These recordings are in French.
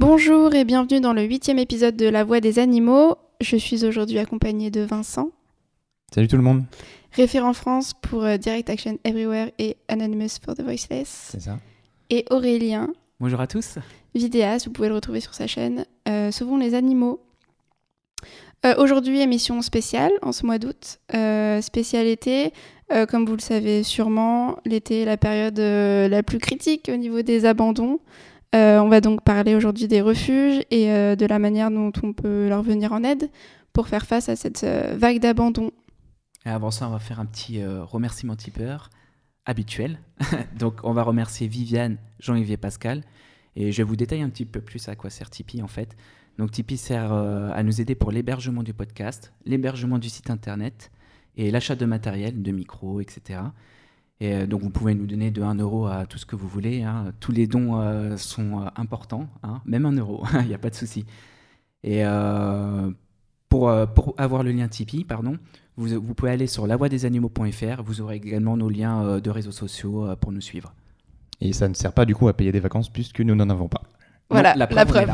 Bonjour et bienvenue dans le huitième épisode de La Voix des animaux. Je suis aujourd'hui accompagnée de Vincent. Salut tout le monde. Référent France pour euh, Direct Action Everywhere et Anonymous for the Voiceless. C'est ça. Et Aurélien. Bonjour à tous. Vidéaste, vous pouvez le retrouver sur sa chaîne euh, Sauvons les animaux. Euh, aujourd'hui, émission spéciale en ce mois d'août. Euh, spécial été, comme vous le savez sûrement, l'été est la période la plus critique au niveau des abandons. On va donc parler aujourd'hui des refuges et de la manière dont on peut leur venir en aide pour faire face à cette vague d'abandon. Avant ça, on va faire un petit remerciement tipeur habituel. donc, on va remercier Viviane, Jean-Yves et Pascal. Et je vous détailler un petit peu plus à quoi sert Tipeee en fait. Donc Tipeee sert euh, à nous aider pour l'hébergement du podcast, l'hébergement du site internet et l'achat de matériel, de micros, etc. Et euh, donc vous pouvez nous donner de 1 euro à tout ce que vous voulez. Hein. Tous les dons euh, sont importants, hein. même 1 euro, il n'y a pas de souci. Et pour, pour, avoir le lien Tipeee, pardon, vous, vous pouvez aller sur lavoidesanimaux.fr. Vous aurez également nos liens de réseaux sociaux pour nous suivre. Et ça ne sert pas du coup à payer des vacances puisque nous n'en avons pas. Voilà, la preuve.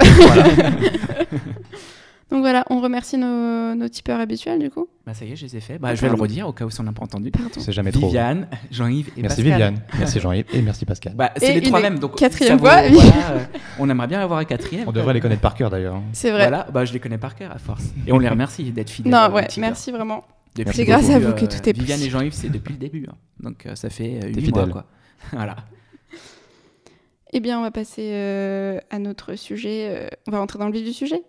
Donc voilà, on remercie nos, nos, tipeurs habituels du coup. Bah ça y est, je les ai faits. Bah, je vais le redire au cas où on n'a pas entendu. C'est jamais trop. Viviane, Jean-Yves et merci Pascal. Viviane, merci Jean-Yves et merci Pascal. Bah, c'est les trois mêmes. Donc quatrième fois. Vaut, voilà, euh, on aimerait bien avoir un quatrième. On devrait les connaître par cœur d'ailleurs. C'est vrai. Voilà, bah, je les connais par cœur à force. Et on les remercie d'être fidèles. Non, ouais, merci vraiment. C'est grâce à vous que tout est possible. Viviane et Jean-Yves, c'est depuis le début. Hein. Donc ça fait 8 mois. Quoi. voilà. Eh bien, on va passer euh, à notre sujet. Euh, on va rentrer dans le vif du sujet.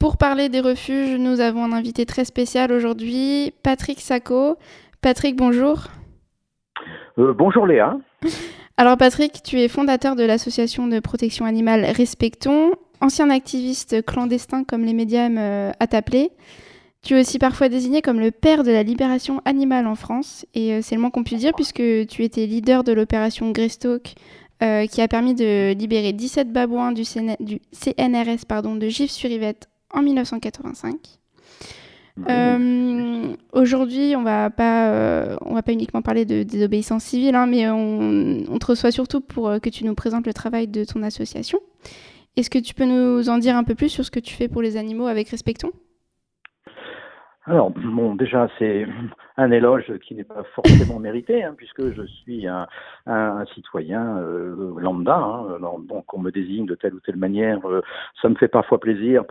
Pour parler des refuges, nous avons un invité très spécial aujourd'hui, Patrick Sacco. Patrick, bonjour. Euh, bonjour Léa. Alors Patrick, tu es fondateur de l'association de protection animale Respectons, ancien activiste clandestin comme les médias aiment à t'appeler. Tu es aussi parfois désigné comme le père de la libération animale en France, et euh, c'est le moins qu'on puisse dire puisque tu étais leader de l'opération Greystock euh, qui a permis de libérer 17 babouins du, du CNRS pardon, de Gif-sur-Yvette en 1985. Euh, Aujourd'hui, on va pas, euh, on va pas uniquement parler de désobéissance civile, hein, mais on, on, te reçoit surtout pour euh, que tu nous présentes le travail de ton association. Est-ce que tu peux nous en dire un peu plus sur ce que tu fais pour les animaux avec Respectons? Alors, bon, déjà, c'est un éloge qui n'est pas forcément mérité, hein, puisque je suis un, un, citoyen euh, lambda. Hein, alors, bon, qu'on me désigne de telle ou telle manière, euh, ça me fait parfois plaisir,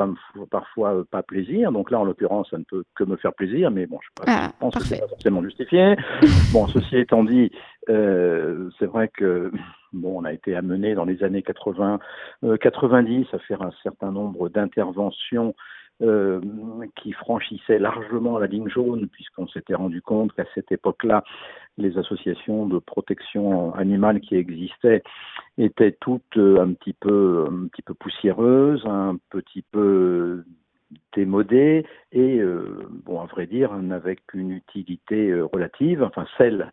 parfois euh, pas plaisir. Donc là, en l'occurrence, ça ne peut que me faire plaisir, mais bon, je, ah, pense parfait. que c'est pas forcément justifié. bon, ceci étant dit, euh, c'est vrai que bon, on a été amené dans les années 80, 90 à faire un certain nombre d'interventions euh, qui franchissait largement la ligne jaune, puisqu'on s'était rendu compte qu'à cette époque-là, les associations de protection animale qui existaient étaient toutes euh, un petit peu, un petit peu poussiéreuses, un petit peu démodé et, euh, bon, à vrai dire, n'avait qu'une utilité relative, enfin celle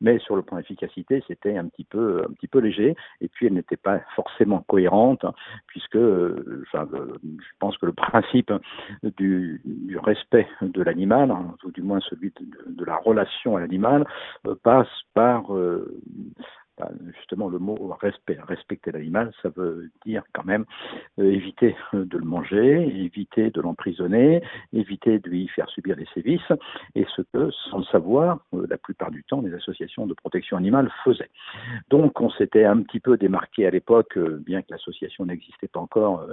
mais sur le plan efficacité, c'était un petit peu, un petit peu léger, et puis elle n'était pas forcément cohérente, puisque, euh, enfin, je pense que le principe du, respect de l'animal, hein, ou du moins celui de, la relation à l'animal, euh, passe par euh, justement le mot respect, respecter l'animal, ça veut dire quand même euh, éviter de le manger, éviter de l'emprisonner, éviter de lui faire subir des sévices, et ce que, sans le savoir, euh, la plupart du temps, les associations de protection animale faisaient. Donc on s'était un petit peu démarqué à l'époque, euh, bien que l'association n'existait pas encore,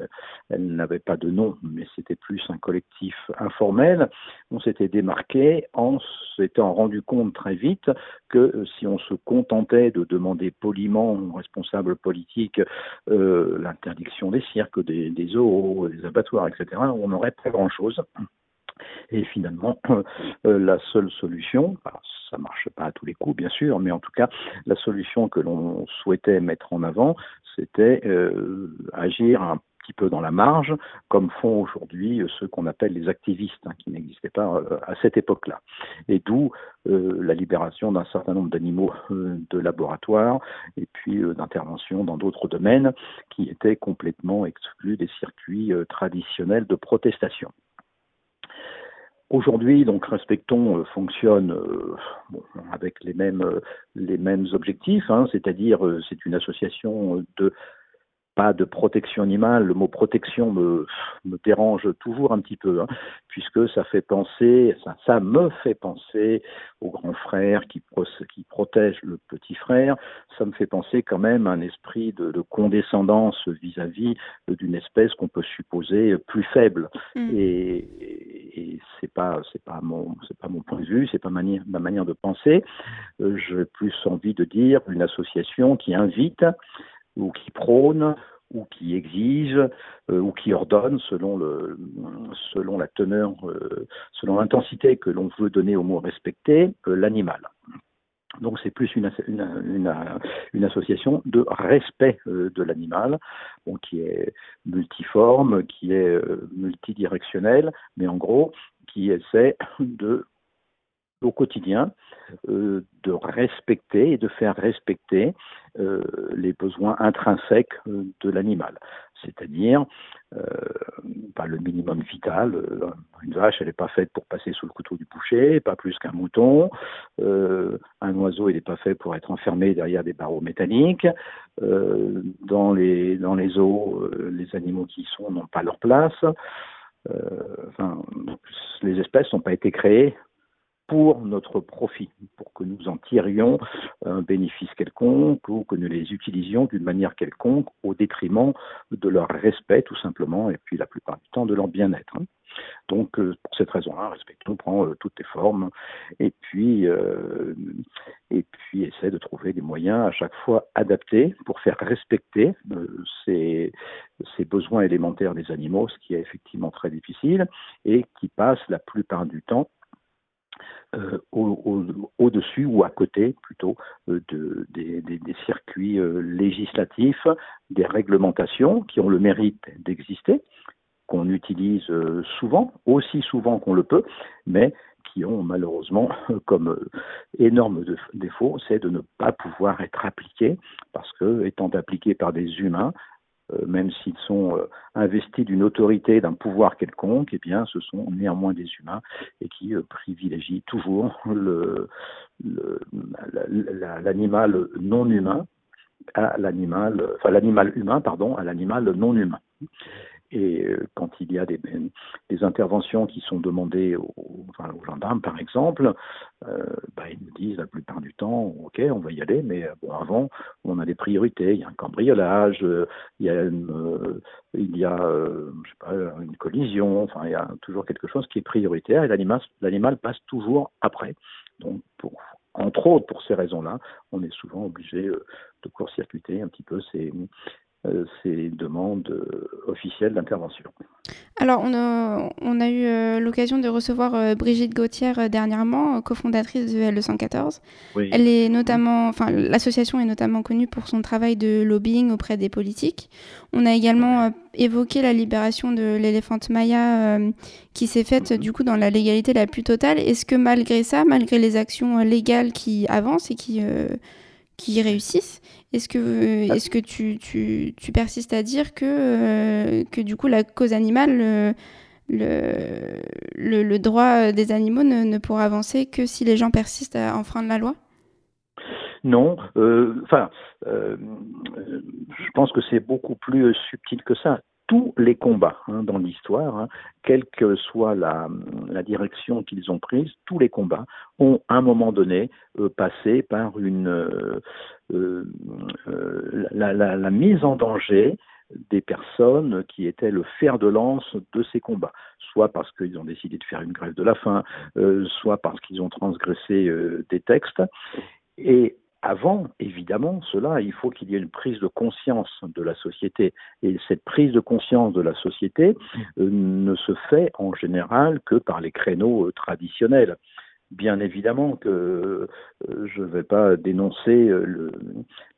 elle n'avait pas de nom, mais c'était plus un collectif informel, on s'était démarqué en s'étant rendu compte très vite que si on se contentait de demander poliment aux responsables politiques euh, l'interdiction des cirques, des, des zoos, des abattoirs, etc., on n'aurait pas grand-chose. Et finalement, euh, la seule solution, alors ça marche pas à tous les coups bien sûr, mais en tout cas, la solution que l'on souhaitait mettre en avant, c'était euh, agir un petit peu dans la marge, comme font aujourd'hui ceux qu'on appelle les activistes, hein, qui n'existaient pas euh, à cette époque-là. Et d'où euh, la libération d'un certain nombre d'animaux euh, de laboratoire et puis euh, d'intervention dans d'autres domaines qui étaient complètement exclus des circuits traditionnels de protestation. Aujourd'hui, donc respectons fonctionne avec les mêmes les mêmes objectifs, hein, c'est-à-dire c'est une association de pas de protection animale. Le mot protection me, me dérange toujours un petit peu, hein, puisque ça fait penser, ça, ça, me fait penser au grand frère qui, qui protège le petit frère. Ça me fait penser quand même à un esprit de, de condescendance vis-à-vis d'une espèce qu'on peut supposer plus faible. Mm. Et, et, c'est pas, c'est pas mon, c'est pas mon point de vue, c'est pas ma manière, ma manière de penser. Euh, J'ai plus envie de dire une association qui invite ou qui prône ou qui exige euh, ou qui ordonne selon le selon la teneur euh, selon l'intensité que l'on veut donner au mot respecter euh, l'animal. Donc c'est plus une, une, association de respect de l'animal, qui est multiforme, qui est multidirectionnelle, mais en gros qui essaie de au quotidien de respecter et de faire respecter euh, les besoins intrinsèques euh, de l'animal, c'est-à-dire pas le minimum vital. une vache, elle n'est pas faite pour passer sous le couteau du boucher, pas plus qu'un mouton. un oiseau, il n'est pas fait pour être enfermé derrière des barreaux métalliques. dans les dans les eaux, les animaux qui y sont n'ont pas leur place. enfin, les espèces n'ont pas été créées pour notre profit, pour que nous en tirions un bénéfice quelconque ou que nous les utilisions d'une manière quelconque au détriment de leur respect tout simplement et puis la plupart du temps de leur bien-être. Donc euh, pour cette raison-là, respectons prend euh, toutes les formes et puis euh, et puis essaie de trouver des moyens à chaque fois adaptés pour faire respecter ces, ces besoins élémentaires des animaux, ce qui est effectivement très difficile et qui passe la plupart du temps euh, au-dessus ou à côté plutôt euh, de, des, circuits euh, législatifs, des réglementations qui ont le mérite d'exister, qu'on utilise souvent, aussi souvent qu'on le peut, mais qui ont malheureusement comme énorme défaut, c'est de ne pas pouvoir être appliqués parce que étant appliqués par des humains, même s'ils sont euh, investis d'une autorité, d'un pouvoir quelconque, eh bien, ce sont néanmoins des humains et qui euh, privilégient toujours l'animal non humain à l'animal, enfin l'animal humain, pardon, à l'animal non humain. Et euh, quand il y a des, interventions qui sont demandées aux, aux gendarmes, par exemple, euh, bah, ils nous disent la plupart du temps, ok, on va y aller, mais euh, avant, on a des priorités. Il y a un cambriolage, il y a une, collision. Enfin, il y a toujours quelque chose qui est prioritaire et l'animal, passe toujours après. Donc, entre autres, pour ces raisons-là, on est souvent obligé de court-circuiter un petit peu ces, ces demandes euh, officielles d'intervention. Alors, on a, on a eu euh, l'occasion de recevoir Brigitte Gauthier dernièrement, cofondatrice de L214. Elle est notamment, enfin, l'association est notamment connue pour son travail de lobbying auprès des politiques. On a également évoqué la libération de l'éléphante Maya qui s'est faite mhm. du coup dans la légalité la plus totale. Est-ce que malgré ça, malgré les actions légales qui avancent et qui qui réussissent. Est-ce que, est-ce que tu, tu, tu, persistes à dire que, euh, que du coup la cause animale, le, le, le, droit des animaux ne, ne, pourra avancer que si les gens persistent à enfreindre la loi? Non, euh, enfin, euh, je pense que c'est beaucoup plus subtil que ça tous les combats hein, dans l'histoire, hein, quelle que soit la, direction qu'ils ont prise, tous les combats ont à un moment donné euh, passé par une euh, euh, la, mise en danger des personnes qui étaient le fer de lance de ces combats, soit parce qu'ils ont décidé de faire une grève de la faim, soit parce qu'ils ont transgressé des textes. Avant, évidemment, cela, il faut qu'il y ait une prise de conscience de la société. Et cette prise de conscience de la société euh, ne se fait en général que par les créneaux euh, traditionnels. Bien évidemment que euh, je ne vais pas dénoncer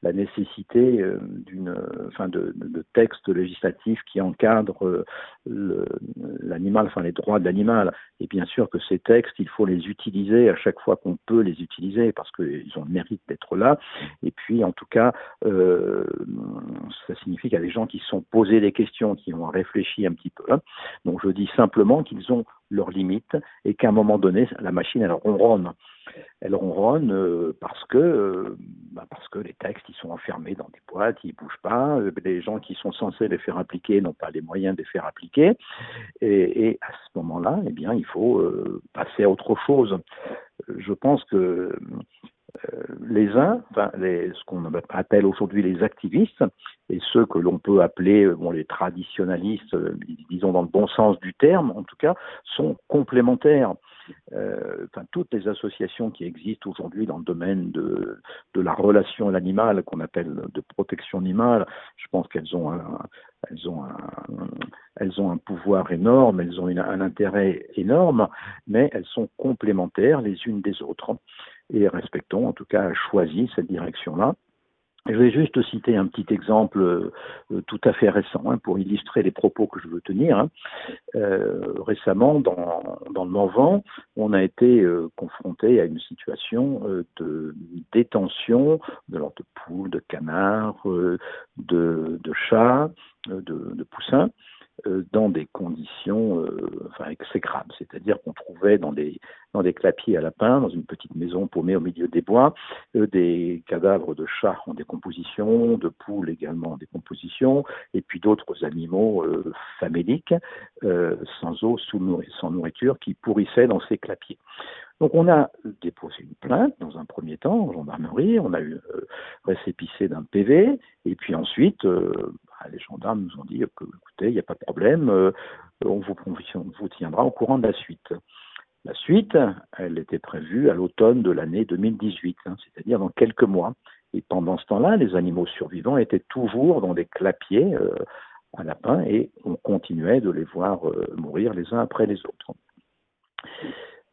la nécessité d'une, enfin, de, textes législatifs qui encadrent l'animal, enfin les droits de l'animal. Et bien sûr que ces textes, il faut les utiliser à chaque fois qu'on peut les utiliser parce qu'ils ont le mérite d'être là. Et puis, en tout cas, euh, ça signifie qu'il y a des gens qui se sont posés des questions, qui ont réfléchi un petit peu. Hein. Donc, je dis simplement qu'ils ont leurs limites et qu'à un moment donné, la machine, elle ronronne. Elle ronronne euh, parce que euh, bah parce que les textes ils sont enfermés dans des boîtes, ils bougent pas. Les gens qui sont censés les faire appliquer n'ont pas les moyens de les faire appliquer. Et, à ce moment-là, eh bien, il faut passer à autre chose. Je pense que euh, les uns, ce qu'on appelle aujourd'hui les activistes, et ceux que l'on peut appeler euh, les traditionalistes, euh, disons dans le bon sens du terme, en tout cas, sont complémentaires. Euh, toutes les associations qui existent aujourd'hui dans le domaine de, la relation à l'animal, qu'on appelle de protection animale, je pense qu'elles ont un, elles ont elles ont un pouvoir énorme, elles ont un intérêt énorme, mais elles sont complémentaires les unes des autres et respectons, en tout cas, choisi cette direction-là. Je vais juste citer un petit exemple euh, tout à fait récent hein, pour illustrer les propos que je veux tenir. Hein. Euh, récemment, dans, dans, le Morvan, on a été euh, confronté à une situation de détention de, de poules, de canards, de, chats, de, poussins dans des conditions euh, enfin exécrables, c'est-à-dire qu'on trouvait dans des dans des clapiers à lapins, dans une petite maison paumée au milieu des bois, euh, des cadavres de chats en décomposition, de poules également en décomposition, et puis d'autres animaux euh, faméliques, sans eau, sans nourriture, qui pourrissaient dans ces clapiers. Donc on a déposé une plainte dans un premier temps en gendarmerie, on a eu euh, récépissé d'un PV, et puis ensuite euh, bah, les gendarmes nous ont dit que écoutez, il n'y a pas de problème, euh, on, vous, tiendra au courant de la suite. La suite, elle était prévue à l'automne de l'année 2018, hein, c'est-à-dire dans quelques mois. Et pendant ce temps-là, les animaux survivants étaient toujours dans des clapiers euh, à lapins et on continuait de les voir mourir les uns après les autres.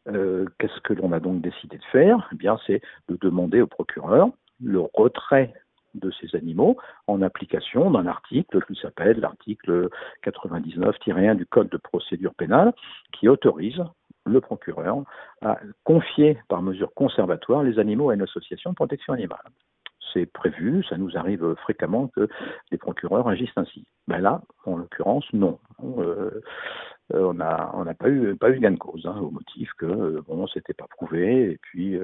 Euh, qu'est-ce que l'on a donc décidé de faire? Eh bien, c'est de demander au procureur le retrait de ces animaux en application d'un article qui s'appelle l'article 99-1 du Code de procédure pénale qui autorise le procureur à confier par mesure conservatoire les animaux à une association de protection animale. C'est prévu, ça nous arrive fréquemment que les procureurs agissent ainsi. Ben là, en l'occurrence, non. Euh, euh, on n'a pas eu gain de cause hein, au motif que euh, bon c'était pas prouvé et puis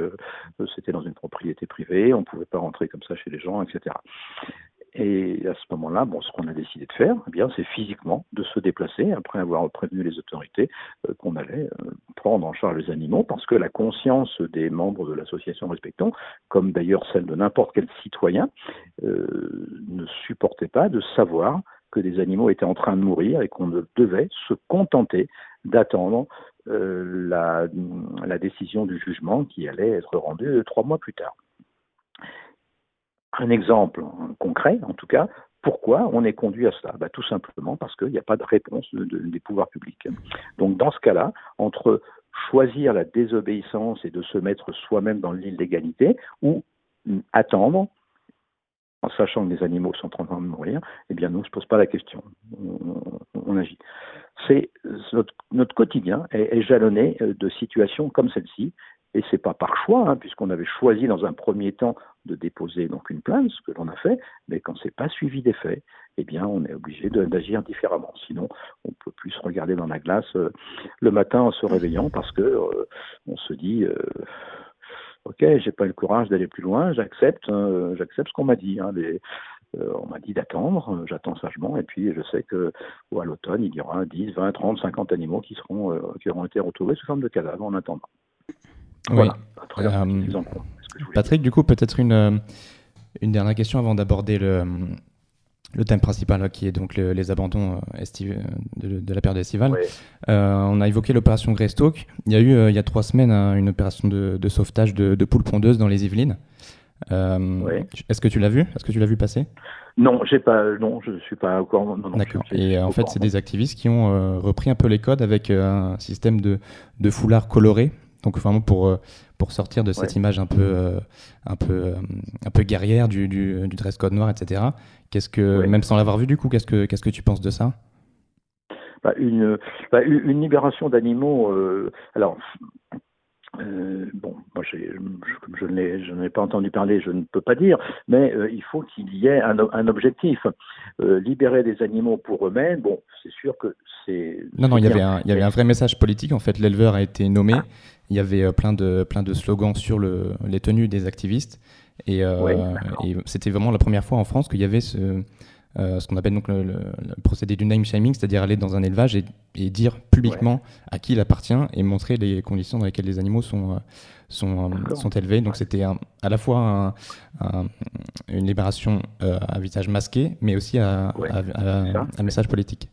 c'était dans une propriété privée, on pouvait pas rentrer comme ça chez les gens, etc. Et à ce moment-là, bon, ce qu'on a décidé de faire, eh bien, c'est physiquement de se déplacer après avoir prévenu les autorités qu'on allait prendre en charge les animaux, parce que la conscience des membres de l'association Respectons, comme d'ailleurs celle de n'importe quel citoyen, ne supportait pas de savoir que des animaux étaient en train de mourir et qu'on devait se contenter d'attendre euh, la, la, décision du jugement qui allait être rendue trois mois plus tard. Un exemple concret, en tout cas, pourquoi on est conduit à cela bah, Tout simplement parce qu'il n'y a pas de réponse de, de, des pouvoirs publics. Donc dans ce cas-là, entre choisir la désobéissance et de se mettre soi-même dans l'illégalité ou attendre en sachant que les animaux sont en train de mourir, eh bien, nous, on ne se pose pas la question. On, agit. C'est notre, notre, quotidien est, jalonné euh, de situations comme celle-ci, et c'est pas par choix, hein, puisqu'on avait choisi dans un premier temps de déposer donc une plainte, ce que l'on a fait, mais quand c'est pas suivi des faits, eh bien, on est obligé d'agir différemment. Sinon, on peut plus regarder dans la glace euh, le matin en se réveillant parce que euh, on se dit ok, j'ai pas le courage d'aller plus loin, j'accepte, hein, j'accepte ce qu'on m'a dit. Hein, euh, on m'a dit d'attendre, euh, j'attends sagement, et puis je sais que à l'automne, il y aura 10, 20, 30, 50 animaux qui seront euh, qui auront été retrouvés sous forme de cadavres en attendant. Oui. Patrick, du coup, peut-être une, une dernière question avant d'aborder le, le thème principal qui est donc les abandons euh, de, la période estivale. Euh, on a évoqué l'opération Greystoke. Il y a eu euh, il y a trois semaines hein, une opération de, sauvetage de, poules pondeuses dans les Yvelines. Est-ce que tu l'as vu? Est-ce que tu l'as vu passer? Non, j'ai pas. Non, je suis pas encore. D'accord. Et en fait, c'est des activistes qui ont repris un peu les codes avec un système de, de foulard coloré. Donc vraiment pour pour sortir de cette image un peu, un peu, un peu guerrière du, du, du dress code noir, etc. Qu'est-ce que, même sans l'avoir vu du coup, qu'est-ce que, qu'est-ce que tu penses de ça? Bah, une, bah, une libération d'animaux. alors, euh, bon, moi, je, je, je n'ai pas entendu parler, je ne peux pas dire, mais euh, il faut qu'il y ait un, un objectif. Euh, libérer des animaux pour eux-mêmes, bon, c'est sûr que c'est. Non, non, il y, avait un, il y avait un vrai message politique. En fait, l'éleveur a été nommé. Ah. Il y avait euh, plein de, plein de slogans sur le, les tenues des activistes. Et, euh, et c'était vraiment la première fois en France qu'il y avait ce, euh, ce qu'on appelle donc le, procédé du name shaming, c'est-à-dire aller dans un élevage et, dire publiquement à qui il appartient et montrer les conditions dans lesquelles les animaux sont, sont, sont élevés. Donc c'était à la fois une libération à visage masqué, mais aussi à, un message politique.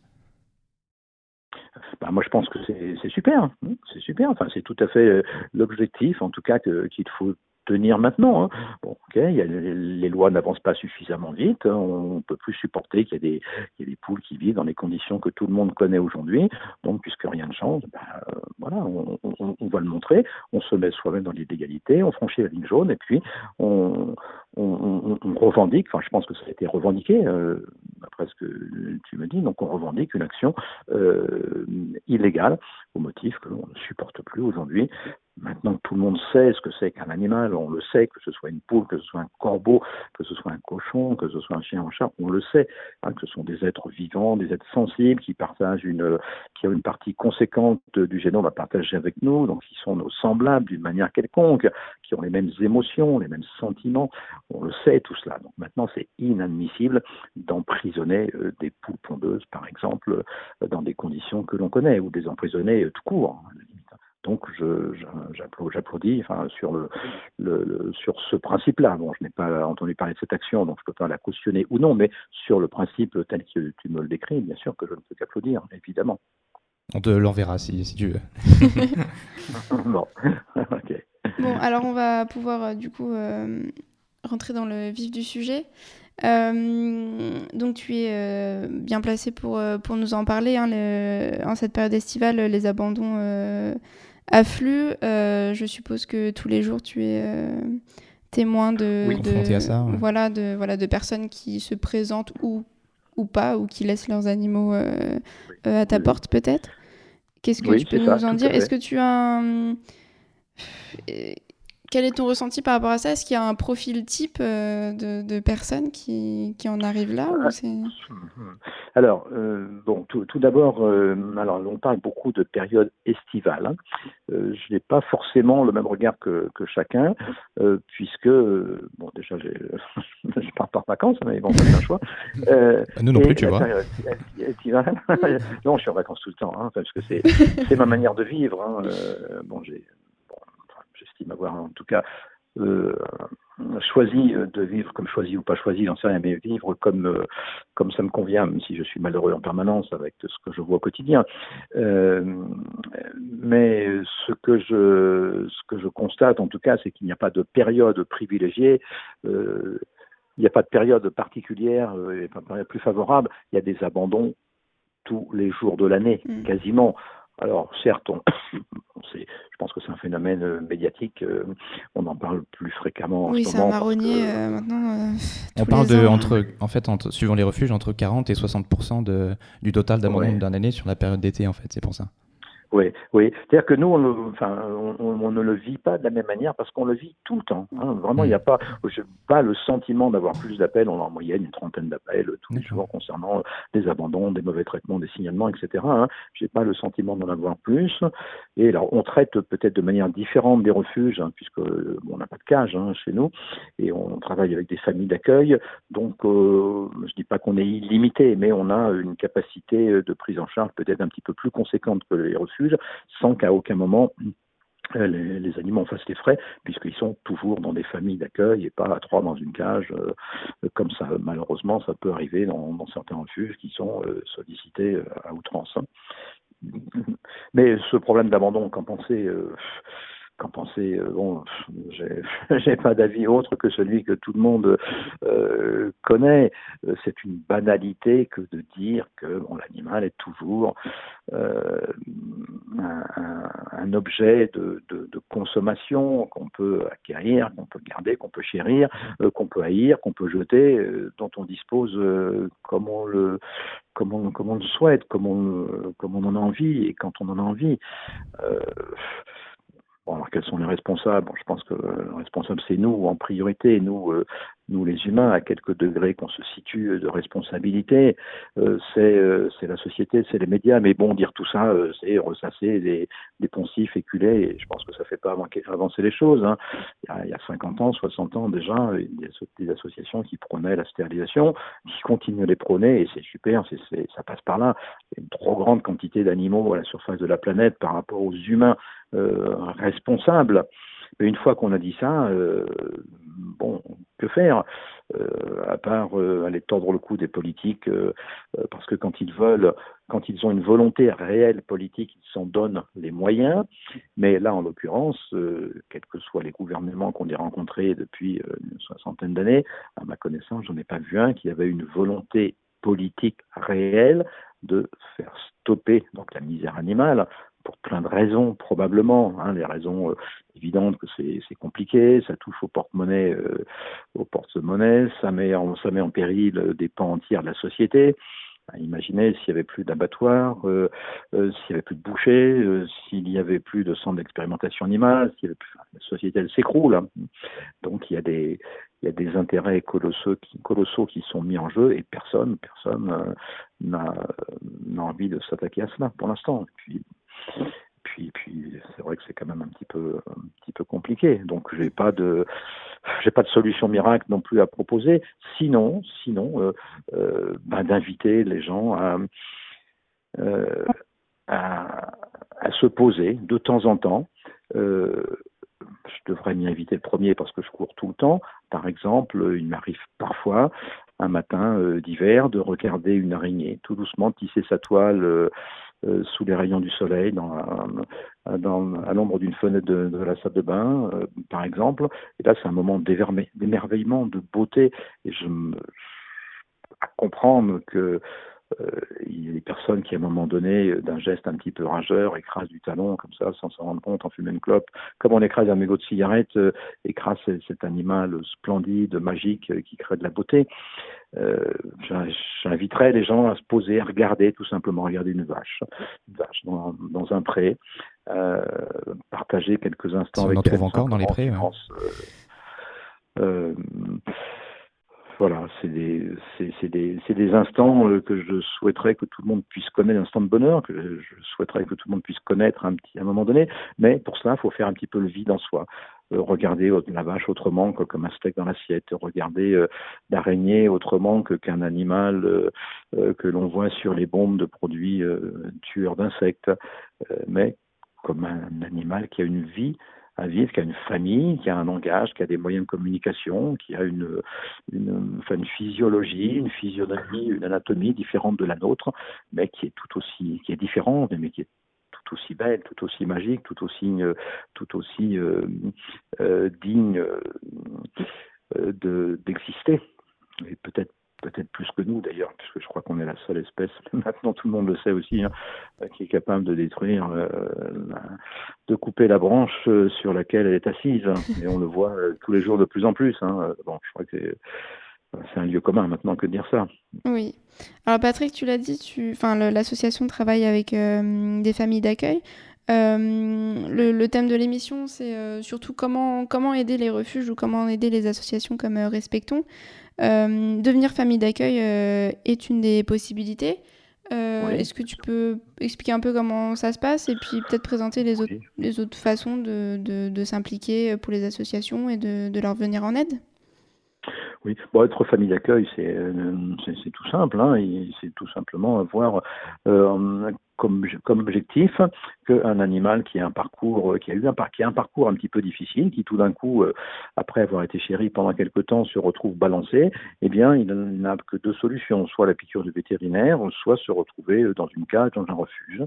Bah, moi, je pense que c'est super. Hein. C'est super. Enfin, c'est tout à fait l'objectif, en tout cas, qu'il faut tenir maintenant. Hein. Bon, ok, y a, les, lois n'avancent pas suffisamment vite. Hein. On peut plus supporter qu'il y, ait des, poules qui vivent dans les conditions que tout le monde connaît aujourd'hui. Donc, puisque rien ne change, ben, euh, voilà, on, on, va le montrer. On se met soi-même dans l'illégalité, on franchit la ligne jaune et puis on, revendique. Enfin, je pense que ça a été revendiqué, euh, tu me dis. Donc, on revendique une action euh, illégale au motif que l'on ne supporte plus aujourd'hui Maintenant tout le monde sait ce que c'est qu'un animal, on le sait, que ce soit une poule, que ce soit un corbeau, que ce soit un cochon, que ce soit un chien, un chat, on le sait, hein, que ce sont des êtres vivants, des êtres sensibles qui partagent une, qui ont une partie conséquente du génome à partager avec nous, donc qui sont nos semblables d'une manière quelconque, qui ont les mêmes émotions, les mêmes sentiments, on le sait tout cela. Donc maintenant, c'est inadmissible d'emprisonner euh, des poules pondeuses, par exemple, euh, dans des conditions que l'on connaît, ou des emprisonner euh, tout court. Donc j'applaudis enfin, sur, le, le, sur ce principe-là. Bon, je n'ai pas entendu parler de cette action, donc je ne peux pas la cautionner ou non, mais sur le principe tel que tu me le décris, bien sûr que je ne peux qu'applaudir, évidemment. On te l'enverra si, si, tu veux. bon, alors on va pouvoir euh, du coup euh, rentrer dans le vif du sujet. Euh, donc tu es bien placé pour, pour nous en parler. Hein, en cette période estivale, les abandons afflux, euh, je suppose que tous les jours tu es euh, témoin de, voilà, de, voilà, de personnes qui se présentent ou, ou pas, ou qui laissent leurs animaux euh, à ta porte peut-être? Qu'est-ce que tu peux nous en dire? Est-ce que tu as un quel est ton ressenti par rapport à ça? Est-ce qu'il y a un profil type euh, de, personnes qui, qui, en arrivent là ou Alors, euh, bon, tout, tout d'abord, euh, alors on parle beaucoup de période estivale. Hein. je n'ai pas forcément le même regard que, que chacun, puisque, bon, déjà, je pars par vacances, mais bon, c'est un choix. Nous non plus, tu vois. Estivale, non, je suis en vacances tout le temps, hein, parce que c'est ma manière de vivre. Hein. bon, j'ai j'estime avoir en tout cas euh, choisi de vivre comme choisi ou pas choisi, j'en sais rien, mais vivre comme euh, comme ça me convient, même si je suis malheureux en permanence avec ce que je vois au quotidien. Euh, mais ce que je ce que je constate en tout cas, c'est qu'il n'y a pas de période privilégiée. il n'y a pas de période particulière, et pas de période plus favorable. Il y a des abandons tous les jours de l'année, mmh. quasiment. Alors, certes, on, je pense que c'est un phénomène euh, médiatique. Euh, on en parle plus fréquemment. Oui, c'est un marronnier euh, maintenant. on parle de, entre, en fait, entre, suivant les refuges, entre 40 et 60 de, du total d'abandon d'un année sur la période d'été, en fait, c'est pour ça. Oui, oui. C'est-à-dire que nous, on, enfin, on, ne le vit pas de la même manière parce qu'on le vit tout le temps. Hein. Vraiment, il n'y a pas, pas le sentiment d'avoir plus d'appels. On a en moyenne une trentaine d'appels tous les jours concernant des abandons, des mauvais traitements, des signalements, etc. Hein. J'ai pas le sentiment d'en avoir plus. Et alors, on traite peut-être de manière différente des refuges, hein, puisque on n'a pas de cage hein, chez nous, et on travaille avec des familles d'accueil. Donc, euh, je dis pas qu'on est illimité, mais on a une capacité de prise en charge peut-être un petit peu plus conséquente que les refuges sans qu'à aucun moment euh, les, animaux en fassent les frais, puisqu'ils sont toujours dans des familles d'accueil et pas à trois dans une cage, euh, comme ça, malheureusement, ça peut arriver dans, certains refuges qui sont euh, sollicités à outrance. Mais ce problème d'abandon, qu'en penser Qu'en penser Bon, j'ai pas d'avis autre que celui que tout le monde connaît. Euh, c'est une banalité que de dire que bon, l'animal est toujours euh, un, objet de, consommation qu'on peut acquérir, qu'on peut garder, qu'on peut chérir, euh, qu'on peut haïr, qu'on peut jeter, euh, dont on dispose comme on le souhaite, comme on en a envie et quand on en a envie. Alors quels sont les responsables? Je pense que le responsable c'est nous en priorité, nous, euh, nous les humains, à quelques degrés qu'on se situe de responsabilité. Euh, euh, c'est la société, c'est les médias. Mais bon, dire tout ça, c'est ressasser des, des poncifs éculés. Et je pense que ça fait pas avancer les choses. Hein. Il, y a, 50 ans, 60 ans déjà, il y a des associations qui prônaient la stérilisation, qui continuent à les prôner, et c'est super, ça passe par là. Il y a une trop grande quantité d'animaux à la surface de la planète par rapport aux humains euh, responsable. Mais une fois qu'on a dit ça, euh, bon, que faire euh, À part aller tordre le cou des politiques, parce que quand ils veulent, quand ils ont une volonté réelle politique, ils s'en donnent les moyens. Mais là, en l'occurrence, quels que soient les gouvernements qu'on ait rencontrés depuis une soixantaine d'années, à ma connaissance, j'en ai pas vu un qui avait une volonté politique réelle de faire stopper donc la misère animale pour plein de raisons, probablement. Hein, les raisons euh, évidentes que c'est compliqué, ça touche au porte-monnaie, euh, au porte-monnaie, ça met en ça met en péril euh, des pans entiers de la société. Imaginez s'il y avait plus d'abattoirs, euh, s'il y avait plus de bouchers, s'il y avait plus de centres d'expérimentation animale, s'il la société elle s'écroule. Hein. Donc il y a des il y a des intérêts colossaux qui, colossaux qui sont mis en jeu et personne personne n'a envie de s'attaquer à cela pour l'instant. Puis, puis c'est vrai que c'est quand même un petit peu, un petit peu compliqué. Donc, j'ai pas de, j'ai pas de solution miracle non plus à proposer. Sinon, sinon, euh, euh, ben, d'inviter les gens à, euh, à, à, se poser de temps en temps. Je devrais m'y inviter le premier parce que je cours tout le temps. Par exemple, il m'arrive parfois un matin d'hiver de regarder une araignée tout doucement tisser sa toile euh, euh, sous les rayons du soleil, dans, dans à l'ombre d'une fenêtre de, la salle de bain, par exemple. Et là, c'est un moment d'émerveillement, de beauté. Et je me à comprendre que euh, il y a des personnes qui, à un moment donné, euh, d'un geste un petit peu rageur, écrasent du talon, comme ça, sans s'en rendre compte, en fumant une clope, comme on écrase un mégot de cigarette, euh, écrase cet animal splendide, magique, qui crée de la beauté. Euh, J'inviterais les gens à se poser, à regarder, tout simplement, regarder une vache, une vache dans, dans un pré, euh, partager quelques instants avec on en trouve encore dans les prés. Ouais. Euh, voilà, c'est des, c'est, des, des instants euh, que je souhaiterais que tout le monde puisse connaître, instants de bonheur, que je souhaiterais que tout le monde puisse connaître un petit, à un moment donné. Mais pour cela, il faut faire un petit peu le vide en soi. Euh, regarder la vache autrement que comme un steak dans l'assiette, regarder euh, l'araignée autrement que qu'un animal euh, que l'on voit sur les bombes de produits tueurs d'insectes, mais comme un animal qui a une vie à vivre, qui a une famille, qui a un langage, qui a des moyens de communication, qui a une, une, enfin une physiologie, une physionomie, une anatomie différente de la nôtre, mais qui est tout aussi, qui est différente, mais qui est tout aussi belle, tout aussi magique, tout aussi, tout aussi euh, euh, digne euh, de d'exister. Et peut-être peut-être plus que nous d'ailleurs, puisque je crois qu'on est la seule espèce, maintenant tout le monde le sait aussi, hein, qui est capable de détruire, euh, de couper la branche euh, sur laquelle elle est assise. Hein. et on le voit euh, tous les jours de plus en plus. Hein. Bon, je crois que c'est un lieu commun maintenant que de dire ça. Oui. Alors Patrick, tu l'as dit, tu... enfin, l'association travaille avec des familles d'accueil. le, le, thème de l'émission, c'est surtout comment, comment aider les refuges ou comment aider les associations comme Respectons. Euh, devenir famille d'accueil euh, est une des possibilités. Euh, est-ce que tu peux expliquer un peu comment ça se passe et puis peut-être présenter les autres, les autres façons de, de, s'impliquer pour les associations et de, de, leur venir en aide? Oui, bon, être famille d'accueil, c'est tout simple. Hein, c'est tout simplement avoir comme, objectif qu'un animal qui a un parcours, qui a eu un, qui a un parcours un petit peu difficile, qui tout d'un coup, après avoir été chéri pendant quelque temps, se retrouve balancé, eh bien, il n'a que deux solutions, soit la piqûre du vétérinaire, soit se retrouver dans une cage, dans un refuge.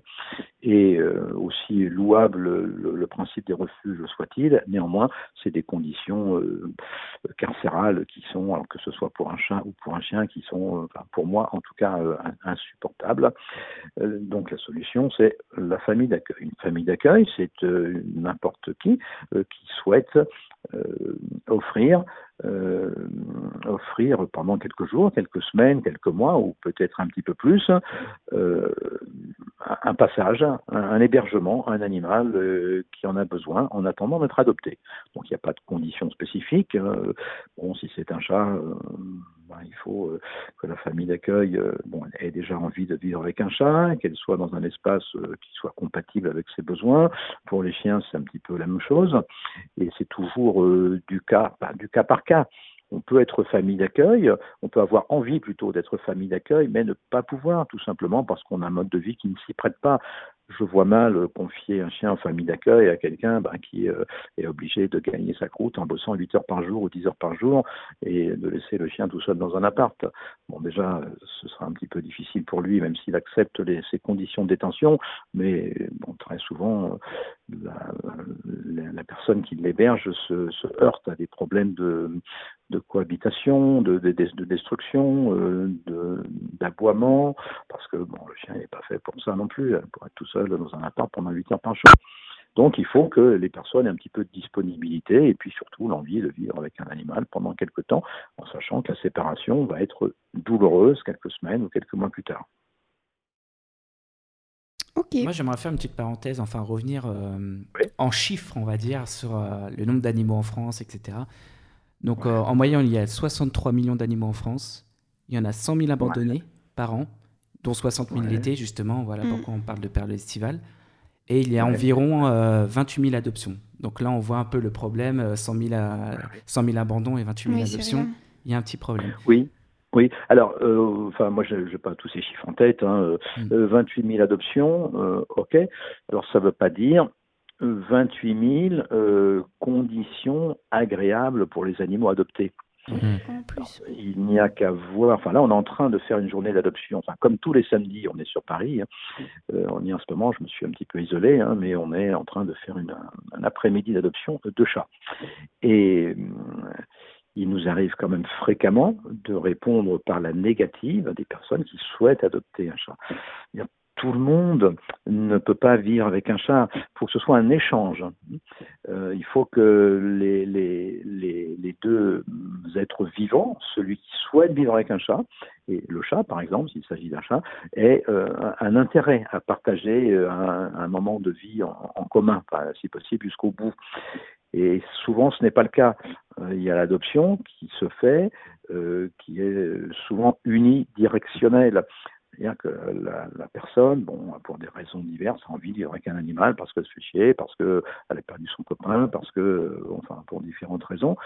Et aussi louable le, le, principe des refuges soit-il, néanmoins, c'est des conditions carcérales qui sont, alors que ce soit pour un chat ou pour un chien, qui sont, pour moi en tout cas, insupportables. donc la solution, c'est la famille d'accueil. Une famille d'accueil, c'est n'importe qui qui souhaite offrir offrir pendant quelques jours, quelques semaines, quelques mois ou peut-être un petit peu plus un passage, un, hébergement, un animal qui en a besoin en attendant d'être adopté. Donc il n'y a pas de conditions spécifiques. bon, si c'est un chat, ben, il faut que la famille d'accueil bon, ait déjà envie de vivre avec un chat, qu'elle soit dans un espace qui soit compatible avec ses besoins. Pour les chiens, c'est un petit peu la même chose. Et c'est toujours du cas, du cas par cas. On peut être famille d'accueil, on peut avoir envie plutôt d'être famille d'accueil, mais ne pas pouvoir, tout simplement parce qu'on a un mode de vie qui ne s'y prête pas je vois mal confier un chien en famille d'accueil à quelqu'un ben, qui euh, est obligé de gagner sa croûte en bossant 8 heures par jour ou 10 heures par jour et de laisser le chien tout seul dans un appart. Bon, déjà, ce sera un petit peu difficile pour lui, même s'il accepte les, ses conditions de détention, mais bon, très souvent, la, personne qui l'héberge se, heurte à des problèmes de, cohabitation, de destruction, euh, d'aboiement, parce que bon, le chien n'est pas fait pour ça non plus, pour être tout seul dans un appart pendant 8 heures par jour. Donc il faut que les personnes aient un petit peu de disponibilité et puis surtout l'envie de vivre avec un animal pendant quelques temps, en sachant que la séparation va être douloureuse quelques semaines ou quelques mois plus tard. Moi, j'aimerais faire une petite parenthèse, enfin revenir euh, en chiffres, on va dire, sur euh, le nombre d'animaux en France, etc. Donc, euh, en moyenne, il y a 63 millions d'animaux en France. Il y en a 100 000 abandonnés par an dont 60 000 l'été, justement. Voilà mm. pourquoi on parle de période estivale. Et il y a environ 28 euh, 000 adoptions. Donc là, on voit un peu le problème 100 000, 100 000 abandons et 28 000 adoptions. Il y a un petit problème. Oui. Oui, alors, euh, enfin, moi, je n'ai pas tous ces chiffres en tête. Hein. 28 mm. 000 adoptions, ok. Alors, ça ne veut pas dire 28 000 conditions agréables pour les animaux adoptés. Mhm. il n'y a qu'à voir. Enfin, là, on est en train de faire une journée d'adoption. Enfin, comme tous les samedis, on est sur Paris. Hein. Euh, on y en ce moment. Je me suis un petit peu isolé, hein, mais on est en train de faire une, un après-midi d'adoption de chats. Et euh, il nous arrive quand même fréquemment de répondre par la négative à des personnes qui souhaitent adopter un chat tout le monde ne peut pas vivre avec un chat. Il faut que ce soit un échange. Euh, il faut que les, deux êtres vivants, celui qui souhaite vivre avec un chat, et le chat par exemple, s'il s'agit d'un chat, ait euh, un intérêt à partager euh, un, moment de vie en commun, si possible jusqu'au bout. Et souvent, ce n'est pas le cas. Euh, il y a l'adoption qui se fait, euh, qui est souvent unidirectionnelle. C'est-à-dire que la, la, personne, bon, pour des raisons diverses, a envie de vivre avec un animal parce qu'elle se fait chier, parce qu'elle a perdu son copain, parce que, enfin, pour différentes raisons,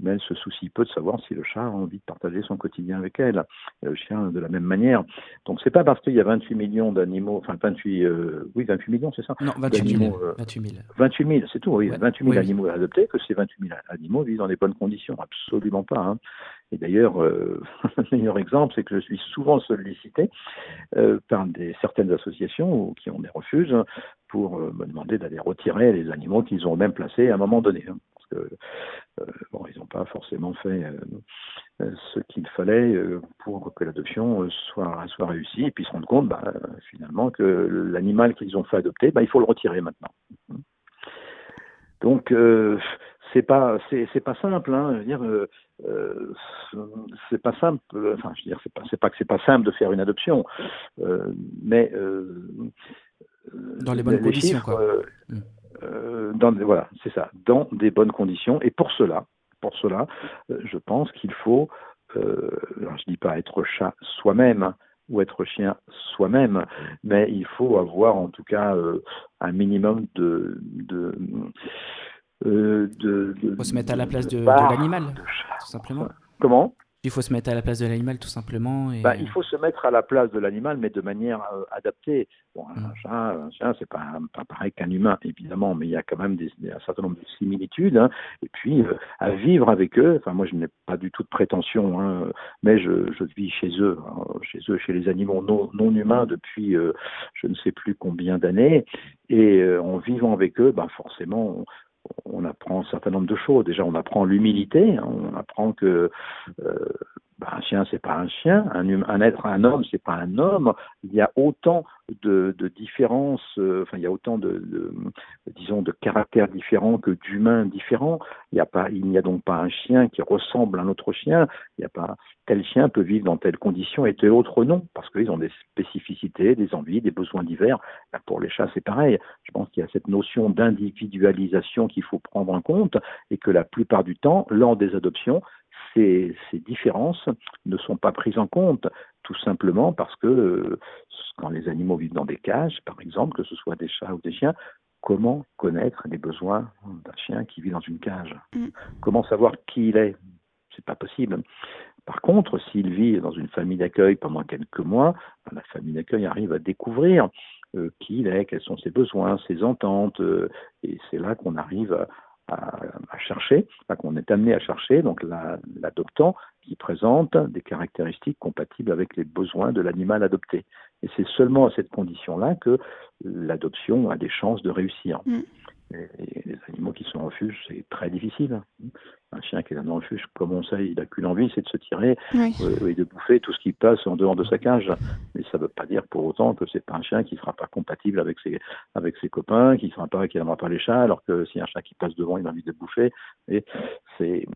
mais elle se soucie peu de savoir si le chat a envie de partager son quotidien avec elle, et le chien de la même manière. Donc c'est pas parce qu'il y a 28 millions d'animaux, enfin 28, euh, oui, 28 millions, c'est ça? Non, 28 000. 28 000, 28 000 c'est tout, oui, 28 000 animaux adoptés, que ces 28 000 animaux vivent dans des bonnes conditions, absolument pas. Hein. Et d'ailleurs, euh, le meilleur exemple, c'est que je suis souvent sollicité euh, par des, certaines associations qui ont des refuges pour euh, me demander d'aller retirer les animaux qu'ils ont même placés à un moment donné. Hein, parce que, bon, ils n'ont pas forcément fait ce qu'il fallait pour que l'adoption soit, soit réussie et puis se rendre compte bah, finalement que l'animal qu'ils ont fait adopter, bah, il faut le retirer maintenant. Donc, c'est pas c'est pas simple hein, je veux dire euh, euh, c'est pas simple enfin je veux dire c'est pas c'est pas que c'est pas simple de faire une adoption euh, mais dans les bonnes conditions quoi. Mm. dans voilà c'est ça dans des bonnes conditions et pour cela pour cela je pense qu'il faut alors je dis pas être chat soi-même ou être chien soi-même, mais il faut avoir en tout cas un minimum de, de euh, de, de, faut se mettre à la place de, l'animal, tout simplement. Comment? Il faut se mettre à la place de l'animal tout simplement. Et... Bah, il faut se mettre à la place de l'animal, mais de manière euh, adaptée. Bon, un mm. chat, un chat, c'est pas, pas pareil qu'un humain, évidemment, mais il y a quand même des, un certain nombre de similitudes. Hein. Et puis, euh, à vivre avec eux. Enfin, moi, je n'ai pas du tout de prétention, hein, mais je, je, vis chez eux, hein, chez eux, chez les animaux non, non humains depuis euh, je ne sais plus combien d'années. Et en vivant avec eux, bah, forcément, on apprend un certain nombre de choses. Déjà, on apprend l'humilité, hein. on apprend que euh, bah, un chien, c'est pas un chien, un, être, un homme, c'est pas un homme. Il y a autant de, différences, euh, enfin, il y a autant de, disons, de caractères différents que d'humains différents. Il n'y a donc pas un chien qui ressemble à un autre chien. Il n'y a pas tel chien peut vivre dans telle condition et tel autre non, parce qu'ils ont des spécificités, des envies, des besoins divers. pour les chats, c'est pareil. Je pense qu'il y a cette notion d'individualisation qu'il faut prendre en compte et que la plupart du temps, lors des adoptions, ces, ces, différences ne sont pas prises en compte, tout simplement parce que euh, quand les animaux vivent dans des cages, par exemple, que ce soit des chats ou des chiens, comment connaître les besoins d'un chien qui vit dans une cage? Mm. Comment savoir qui il est? C'est pas possible. Par contre, s'il vit dans une famille d'accueil pendant quelques mois, ben, la famille d'accueil arrive à découvrir euh, qui il est, quels sont ses besoins, ses ententes, euh, et c'est là qu'on arrive à, à, chercher, qu'on est amené à chercher, donc l'adoptant qui présente des caractéristiques compatibles avec les besoins de l'animal adopté. Et c'est seulement à cette condition-là que l'adoption a des chances de réussir. Mm. Et les animaux qui sont en refuge, c'est très difficile. Un chien qui est dans un refuge, comme on sait, il n'a qu'une envie, c'est de se tirer euh, et de bouffer tout ce qui passe en dehors de sa cage. Mais ça ne veut pas dire pour autant que c'est pas un chien qui ne sera pas compatible avec ses, avec ses copains, qui sera pas, qui n'aimera pas les chats, alors que si un chat qui passe devant, il a envie de bouffer. Et c'est,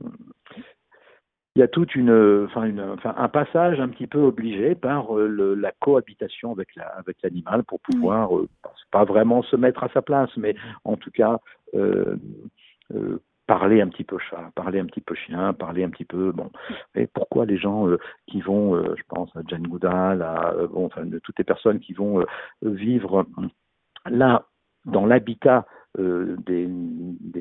il y a toute une, enfin, une, enfin, un passage un petit peu obligé par euh, le, la cohabitation avec la, avec l'animal pour pouvoir, euh, pas vraiment se mettre à sa place, mais en tout cas euh, euh, parler un petit peu chat, parler un petit peu chien, parler un petit peu bon. Et pourquoi les gens euh, qui vont, euh, je pense à Jane Goodall, à bon, enfin toutes les personnes qui vont vivre là dans l'habitat euh, des,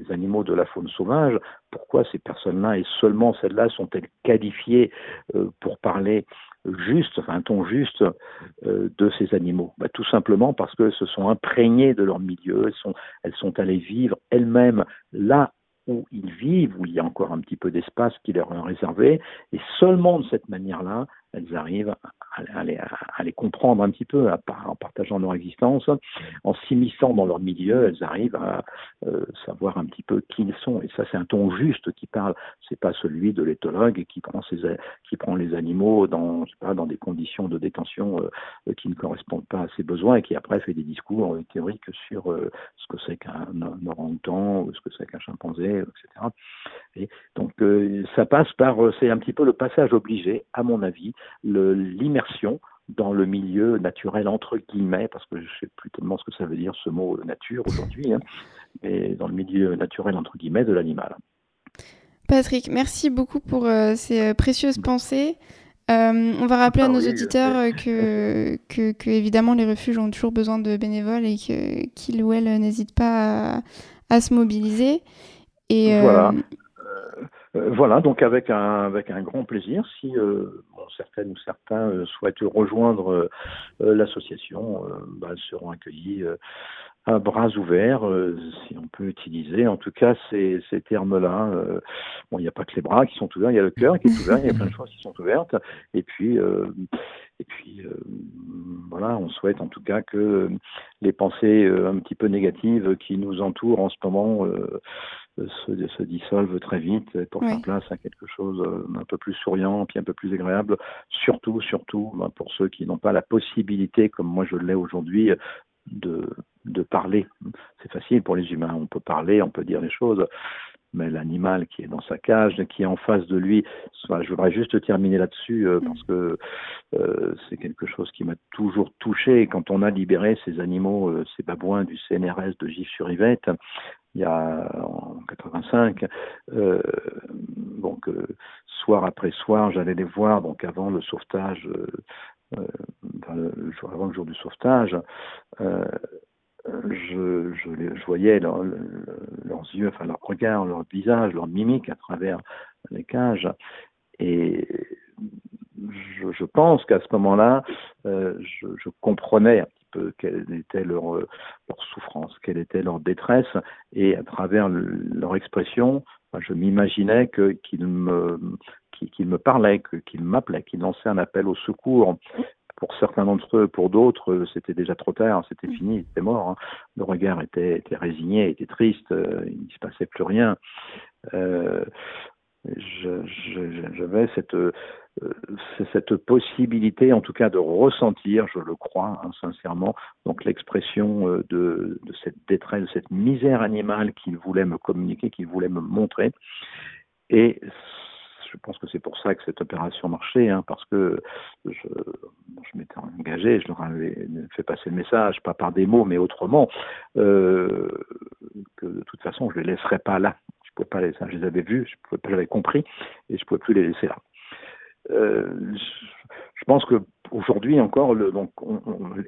animaux de la faune sauvage, pourquoi ces personnes-là et seulement celles-là sont-elles qualifiées euh, pour parler juste, enfin un ton juste euh, de ces animaux? Bah, Tout simplement parce qu'elles se sont imprégnées de leur milieu, elles sont, elles sont allées vivre elles-mêmes là où ils vivent, où il y a encore un petit peu d'espace qui leur est réservé, et seulement de cette manière-là, elles arrivent à, les, comprendre un petit peu, en partageant leur existence, en s'immisçant dans leur milieu, elles arrivent à euh, savoir un petit peu qui ils sont. Et ça, c'est un ton juste qui parle. C'est pas celui de l'éthologue qui prend qui prend les animaux dans, pas, dans des conditions de détention euh, qui ne correspondent pas à ses besoins et qui après fait des discours euh, théoriques sur ce que c'est qu'un orang-outan ou ce que c'est qu'un chimpanzé, etc. Donc, ça passe par, c'est un petit peu le passage obligé, à mon avis, l'immersion dans le milieu naturel entre guillemets, parce que je ne sais plus tellement ce que ça veut dire ce mot nature aujourd'hui, hein, mais dans le milieu naturel entre guillemets de l'animal. Patrick, merci beaucoup pour euh, ces euh, précieuses pensées. Euh, on va rappeler à ah nos auditeurs que, que, évidemment les refuges ont toujours besoin de bénévoles et qu'ils ou elles n'hésitent pas à, se mobiliser. Et, voilà. Euh, voilà, donc avec un, avec un grand plaisir, si euh, certaines ou certains euh, souhaitent rejoindre l'association, bah, elles seront accueillies à bras ouverts, si on peut utiliser en tout cas ces, ces termes-là. bon, il n'y a pas que les bras qui sont ouverts, il y a le cœur qui est ouvert, il y a plein de choses qui sont ouvertes. Et puis, et puis voilà, on souhaite en tout cas que les pensées un petit peu négatives qui nous entourent en ce moment se, se dissolvent très vite pour faire place à quelque chose euh, un peu plus souriant, puis un peu plus agréable. Surtout, surtout ben, pour ceux qui n'ont pas la possibilité, comme moi je l'ai aujourd'hui, de, de parler. C'est facile pour les humains, on peut parler, on peut dire les choses mais l'animal qui est dans sa cage, qui est en face de lui. je voudrais juste terminer là-dessus euh, parce que euh, c'est quelque chose qui m'a toujours touché. Quand on a libéré ces animaux, ces babouins du CNRS de Gif-sur-Yvette, il y a en 85. Euh, donc euh, soir après soir, j'allais les voir. Donc avant le sauvetage, euh, euh avant le jour du sauvetage, euh, je, je, je, voyais leurs yeux, enfin leur regard, leur visage, leur mimique à travers les cages. Et je, pense qu'à ce moment-là, je, je, comprenais un petit peu quelle était leur, leur souffrance, quelle était leur détresse, et à travers leur expression, je m'imaginais qu'ils me, qu'ils me parlaient, qu'ils m'appelaient, qu'ils lançaient un appel au secours. Pour certains d'entre eux, pour d'autres, c'était déjà trop tard, c'était fini, c'était mort. Hein. Le regard était, était, résigné, était triste, euh, il ne se passait plus rien. Euh, j'avais cette, euh, cette possibilité, en tout cas, de ressentir, je le crois hein, sincèrement, donc l'expression de, de, cette détresse, de cette misère animale qu'il voulait me communiquer, qu'il voulait me montrer. Et je pense que c'est pour ça que cette opération marchait, hein, parce que je, m'étais engagé, je leur avais fait passer le message, pas par des mots, mais autrement, euh, que de toute façon, je ne les laisserais pas là. Je pouvais pas les, je les avais vus, je pouvais pas, compris, et je ne pouvais plus les laisser là. Euh, je pense que aujourd'hui encore,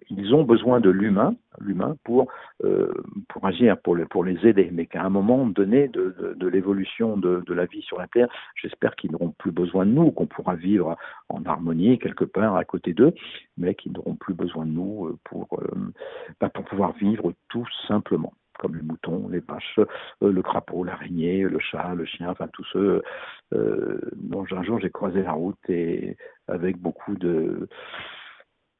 ils ont besoin de l'humain, l'humain pour euh, pour agir, pour, les aider, mais qu'à un moment donné de, l'évolution de, de, la vie sur la Terre, j'espère qu'ils n'auront plus besoin de nous, qu'on pourra vivre en harmonie quelque part à côté d'eux, mais qu'ils n'auront plus besoin de nous euh, pour euh, bah, pour pouvoir vivre tout simplement comme les moutons, les vaches, euh, le crapaud, l'araignée, le chat, le chien, enfin tous ceux euh, dont un jour j'ai croisé la route et avec beaucoup de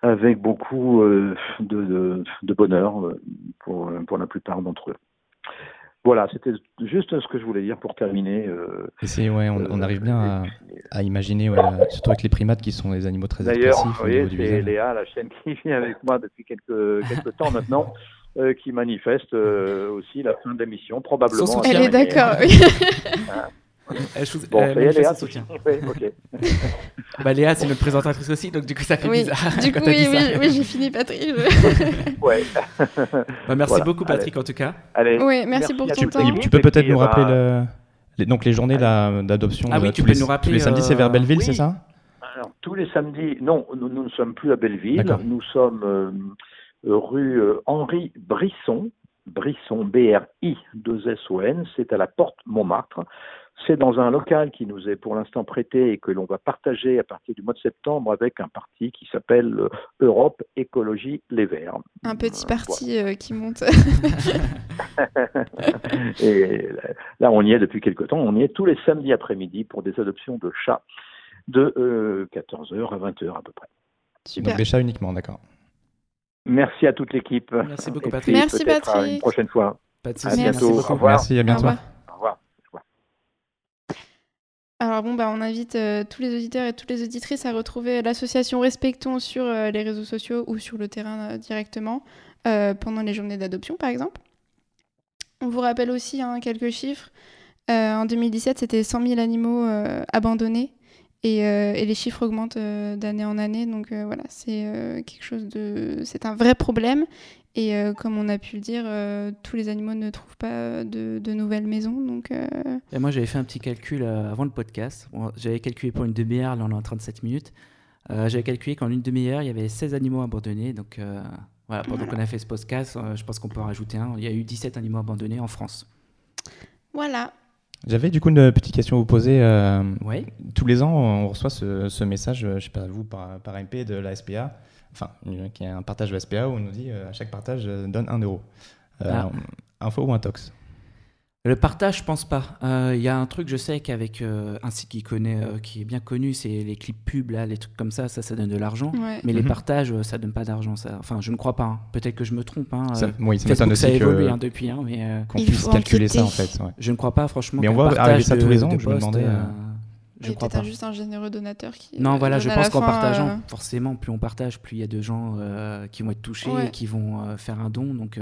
avec beaucoup euh, de, de, bonheur pour, pour la plupart d'entre eux. Voilà, c'était juste ce que je voulais dire pour terminer. Euh, ouais, on, arrive bien à, à imaginer, surtout avec les primates qui sont des animaux très expressifs. D'ailleurs, c'est Léa, la chaîne qui vient avec moi depuis quelques, quelques temps maintenant. Euh, qui manifeste euh, aussi la fin de l'émission, probablement. Elle est d'accord, oui. bon, Léa, Léa soutien. bah, Léa, c'est notre présentatrice aussi, donc du coup, ça fait oui. bizarre. Du coup, oui, oui, oui j'ai fini, Patrick. ouais. bah, merci beaucoup, Patrick, en tout cas. Allez. Oui, merci, pour ton temps. Tu peux peut-être nous rappeler le... les, donc, les journées d'adoption Ah oui, tu peux nous rappeler. Tous les samedis, c'est vers Belleville, c'est ça? Alors, tous les samedis, non, nous, nous, ne sommes plus à Belleville. Nous sommes euh, rue euh, Henri Brisson, Brisson, B-R-I-2-S-O-N, c'est à la porte Montmartre. C'est dans un local qui nous est pour l'instant prêté et que l'on va partager à partir du mois de septembre avec un parti qui s'appelle euh, Europe Écologie Les Verts. Un petit parti euh, qui monte. et là, on y est depuis quelque temps. On y est tous les samedis après-midi pour des adoptions de chats de 14h à 20h à peu près. Super. Donc des chats uniquement, d'accord. Merci à toute l'équipe. Merci beaucoup, Patrick. Merci, Patrick. À une prochaine fois. De À bientôt. Merci, Au revoir. Merci, à bientôt. Au revoir. Alors bon, bah, on invite euh, tous les auditeurs et toutes les auditrices à retrouver l'association Respectons sur euh, les réseaux sociaux ou sur le terrain euh, directement pendant les journées d'adoption, par exemple. On vous rappelle aussi hein, quelques chiffres. en 2017, c'était 100 000 animaux abandonnés euh, et, les chiffres augmentent euh, d'année en année, donc euh, voilà, c'est quelque chose de, c'est un vrai problème. Et comme on a pu le dire, tous les animaux ne trouvent pas de, nouvelles maisons, donc. Et moi, j'avais fait un petit calcul avant le podcast. j'avais calculé pour une demi-heure, là on est en 37 minutes. j'avais calculé qu'en une demi-heure, il y avait 16 animaux abandonnés, donc voilà, pendant qu'on a fait ce podcast, je pense qu'on peut en rajouter un. Il y a eu 17 animaux abandonnés en France. Voilà. J'avais du coup une petite question à vous poser. Euh, oui. Tous les ans, on reçoit ce, ce message, euh, je sais pas vous, par, par MP de la SPA, enfin, qui est un partage de la SPA où on nous dit euh, à chaque partage donne 1 euro. Ah. Info ou intox? Le partage, je pense pas. Il euh, y a un truc, je sais qu'avec euh, un site qui connaît, euh, qui est bien connu, c'est les clips pubs là, les trucs comme ça, ça, ça donne de l'argent. Mais les mhm. partages, ça donne pas d'argent. Ça, enfin, je ne crois pas. Hein. Peut-être que je me trompe. Hein. Ça, oui, ça, Facebook, ça a évolué hein, depuis, hein, mais qu'on puisse calculer ça en fait. Je ne crois pas, franchement. Mais on voit arriver ça tous les ans. je me demandais. Je crois pas. juste un généreux donateur qui. Non, voilà, je pense qu'en partageant, forcément, plus on partage, plus il y a de gens qui vont être touchés, et qui vont faire un don. Donc,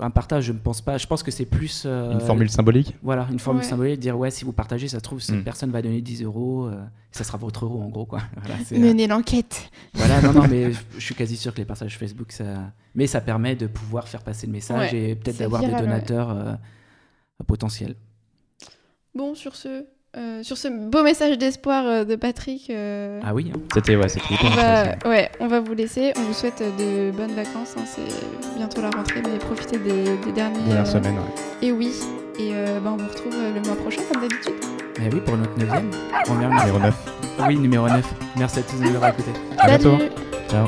un partage, je ne pense pas. Je pense que c'est plus. Euh, une formule symbolique Voilà, une formule symbolique, dire ouais, si vous partagez, ça se trouve, cette hmm. personne va donner 10 euros, euh, ça sera votre euro en gros. Quoi. Voilà, Menez l'enquête. Voilà, non, non, mais je suis quasi sûr que les partages Facebook, ça. Mais ça permet de pouvoir faire passer le message et peut-être d'avoir des donateurs euh, potentiels. Bon, sur ce, euh, sur ce beau message d'espoir euh, de Patrick. euh, Ah oui, hein. C'était ouais, on, va, ouais, on va vous laisser. On vous souhaite de bonnes vacances. hein, C'est bientôt la rentrée, mais profitez des, des derniers. Dernière euh, semaine, ouais. Et oui. Et euh, bah, on vous retrouve le mois prochain, comme d'habitude. Eh oui, pour notre neuvième. Première Numéro 9. Oui, numéro 9. Merci à tous de nous avoir écoutés. À bientôt. Ciao.